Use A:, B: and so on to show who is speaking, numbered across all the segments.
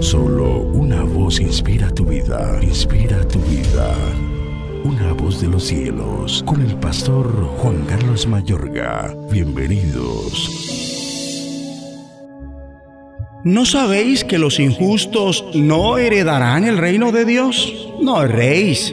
A: Solo una voz inspira tu vida, inspira tu vida. Una voz de los cielos, con el pastor Juan Carlos Mayorga. Bienvenidos.
B: ¿No sabéis que los injustos no heredarán el reino de Dios? No erréis.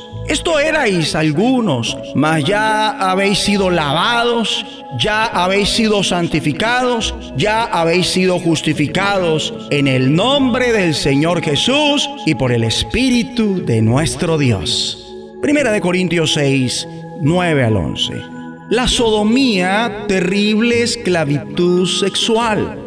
B: Esto erais algunos, mas ya habéis sido lavados, ya habéis sido santificados, ya habéis sido justificados en el nombre del Señor Jesús y por el Espíritu de nuestro Dios. Primera de Corintios 6, 9 al 11. La sodomía, terrible esclavitud sexual.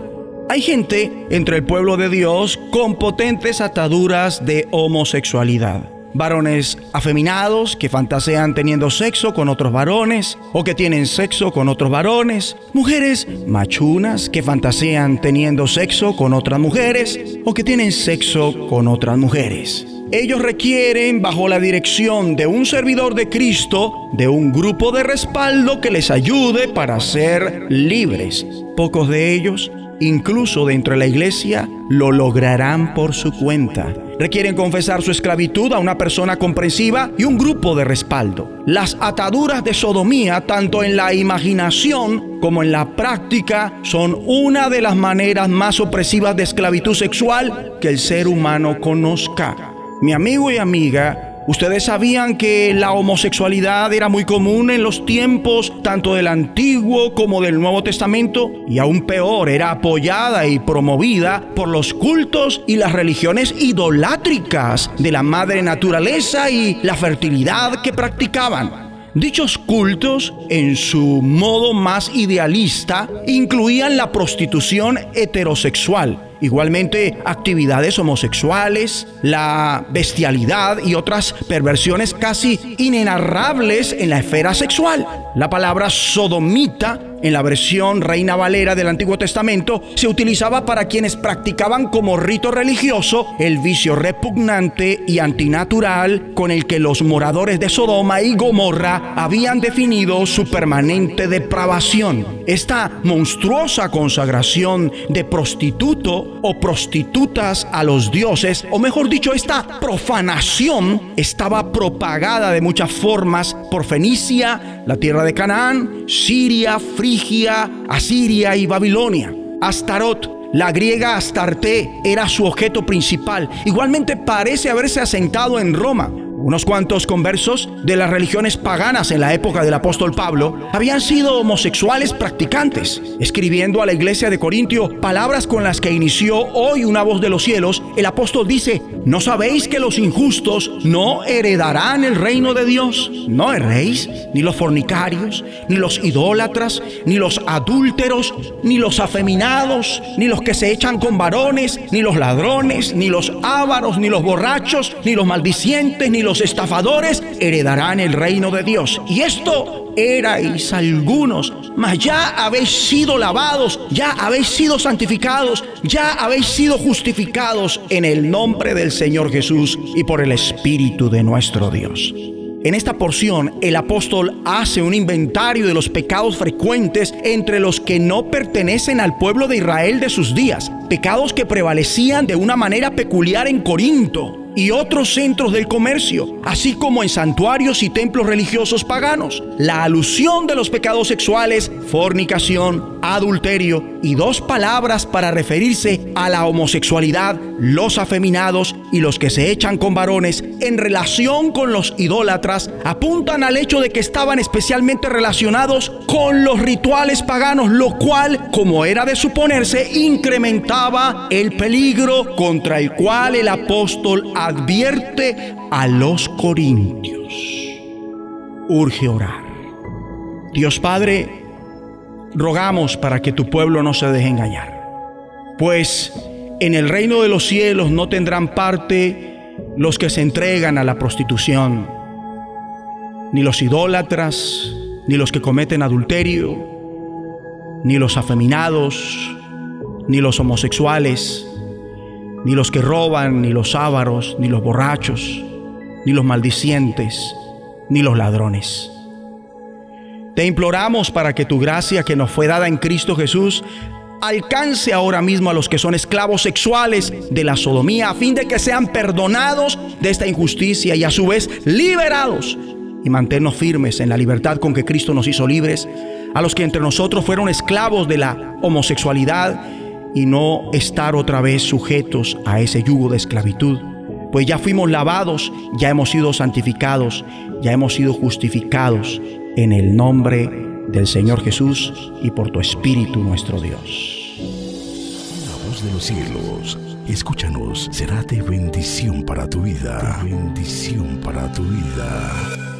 B: Hay gente entre el pueblo de Dios con potentes ataduras de homosexualidad varones afeminados que fantasean teniendo sexo con otros varones o que tienen sexo con otros varones, mujeres machunas que fantasean teniendo sexo con otras mujeres o que tienen sexo con otras mujeres. Ellos requieren, bajo la dirección de un servidor de Cristo, de un grupo de respaldo que les ayude para ser libres. Pocos de ellos incluso dentro de la iglesia, lo lograrán por su cuenta. Requieren confesar su esclavitud a una persona comprensiva y un grupo de respaldo. Las ataduras de sodomía, tanto en la imaginación como en la práctica, son una de las maneras más opresivas de esclavitud sexual que el ser humano conozca. Mi amigo y amiga, Ustedes sabían que la homosexualidad era muy común en los tiempos tanto del Antiguo como del Nuevo Testamento y aún peor, era apoyada y promovida por los cultos y las religiones idolátricas de la madre naturaleza y la fertilidad que practicaban. Dichos cultos, en su modo más idealista, incluían la prostitución heterosexual Igualmente, actividades homosexuales, la bestialidad y otras perversiones casi inenarrables en la esfera sexual. La palabra sodomita en la versión Reina Valera del Antiguo Testamento se utilizaba para quienes practicaban como rito religioso el vicio repugnante y antinatural con el que los moradores de Sodoma y Gomorra habían definido su permanente depravación. Esta monstruosa consagración de prostituto o prostitutas a los dioses, o mejor dicho, esta profanación estaba propagada de muchas formas por Fenicia, la tierra de Canaán, Siria, Frigia, Asiria y Babilonia. Astarot, la griega Astarte, era su objeto principal. Igualmente parece haberse asentado en Roma. Unos cuantos conversos de las religiones paganas en la época del apóstol Pablo habían sido homosexuales practicantes, escribiendo a la iglesia de Corintio palabras con las que inició hoy una voz de los cielos. El apóstol dice, ¿no sabéis que los injustos no heredarán el reino de Dios? No erréis, ni los fornicarios, ni los idólatras, ni los adúlteros, ni los afeminados, ni los que se echan con varones, ni los ladrones, ni los ávaros, ni los borrachos, ni los maldicientes, ni los estafadores heredarán el reino de Dios. Y esto erais algunos, mas ya habéis sido lavados, ya habéis sido santificados, ya habéis sido justificados en el nombre del Señor Jesús y por el Espíritu de nuestro Dios. En esta porción, el apóstol hace un inventario de los pecados frecuentes entre los que no pertenecen al pueblo de Israel de sus días, pecados que prevalecían de una manera peculiar en Corinto y otros centros del comercio, así como en santuarios y templos religiosos paganos. La alusión de los pecados sexuales, fornicación, adulterio y dos palabras para referirse a la homosexualidad, los afeminados y los que se echan con varones en relación con los idólatras apuntan al hecho de que estaban especialmente relacionados con los rituales paganos, lo cual, como era de suponerse, incrementaba el peligro contra el cual el apóstol advierte a los corintios. Urge orar. Dios Padre, rogamos para que tu pueblo no se deje engañar. Pues en el reino de los cielos no tendrán parte los que se entregan a la prostitución, ni los idólatras, ni los que cometen adulterio, ni los afeminados, ni los homosexuales, ni los que roban, ni los ávaros, ni los borrachos, ni los maldicientes, ni los ladrones. Te imploramos para que tu gracia que nos fue dada en Cristo Jesús alcance ahora mismo a los que son esclavos sexuales de la sodomía, a fin de que sean perdonados de esta injusticia y a su vez liberados y mantenernos firmes en la libertad con que Cristo nos hizo libres, a los que entre nosotros fueron esclavos de la homosexualidad y no estar otra vez sujetos a ese yugo de esclavitud. Pues ya fuimos lavados, ya hemos sido santificados, ya hemos sido justificados en el nombre del Señor Jesús y por tu Espíritu nuestro Dios.
A: La voz de los cielos, escúchanos, será de bendición para tu vida. bendición para tu vida.